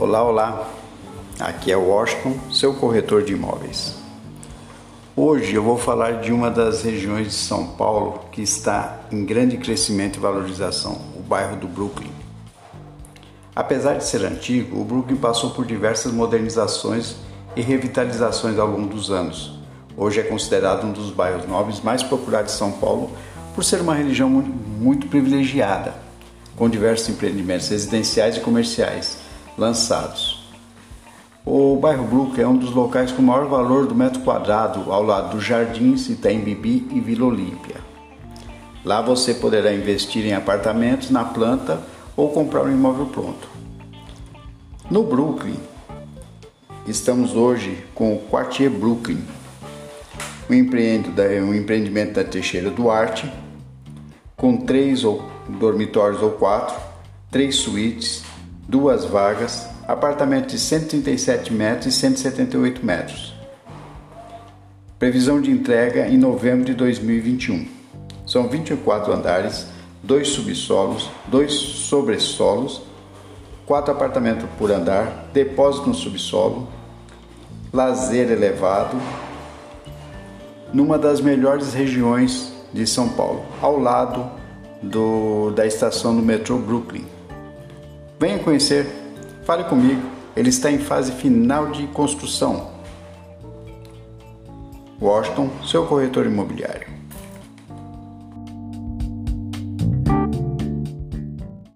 Olá, olá. Aqui é Washington, seu corretor de imóveis. Hoje eu vou falar de uma das regiões de São Paulo que está em grande crescimento e valorização, o bairro do Brooklyn. Apesar de ser antigo, o Brooklyn passou por diversas modernizações e revitalizações ao longo dos anos. Hoje é considerado um dos bairros nobres mais procurados de São Paulo por ser uma região muito privilegiada, com diversos empreendimentos residenciais e comerciais lançados. O bairro Brooklyn é um dos locais com maior valor do metro quadrado ao lado dos Jardins, Itaim Bibi e Vila Olímpia. Lá você poderá investir em apartamentos na planta ou comprar um imóvel pronto. No Brooklyn, estamos hoje com o Quartier Brooklyn, um empreendimento da Teixeira Duarte, com três dormitórios ou quatro, três suítes, duas vagas, apartamento de 137 metros e 178 metros. Previsão de entrega em novembro de 2021. São 24 andares, dois subsolos, dois sobressolos, quatro apartamentos por andar, depósito no subsolo, lazer elevado, numa das melhores regiões de São Paulo, ao lado do, da estação do metrô Brooklyn. Venha conhecer, fale comigo, ele está em fase final de construção. Washington, seu corretor imobiliário.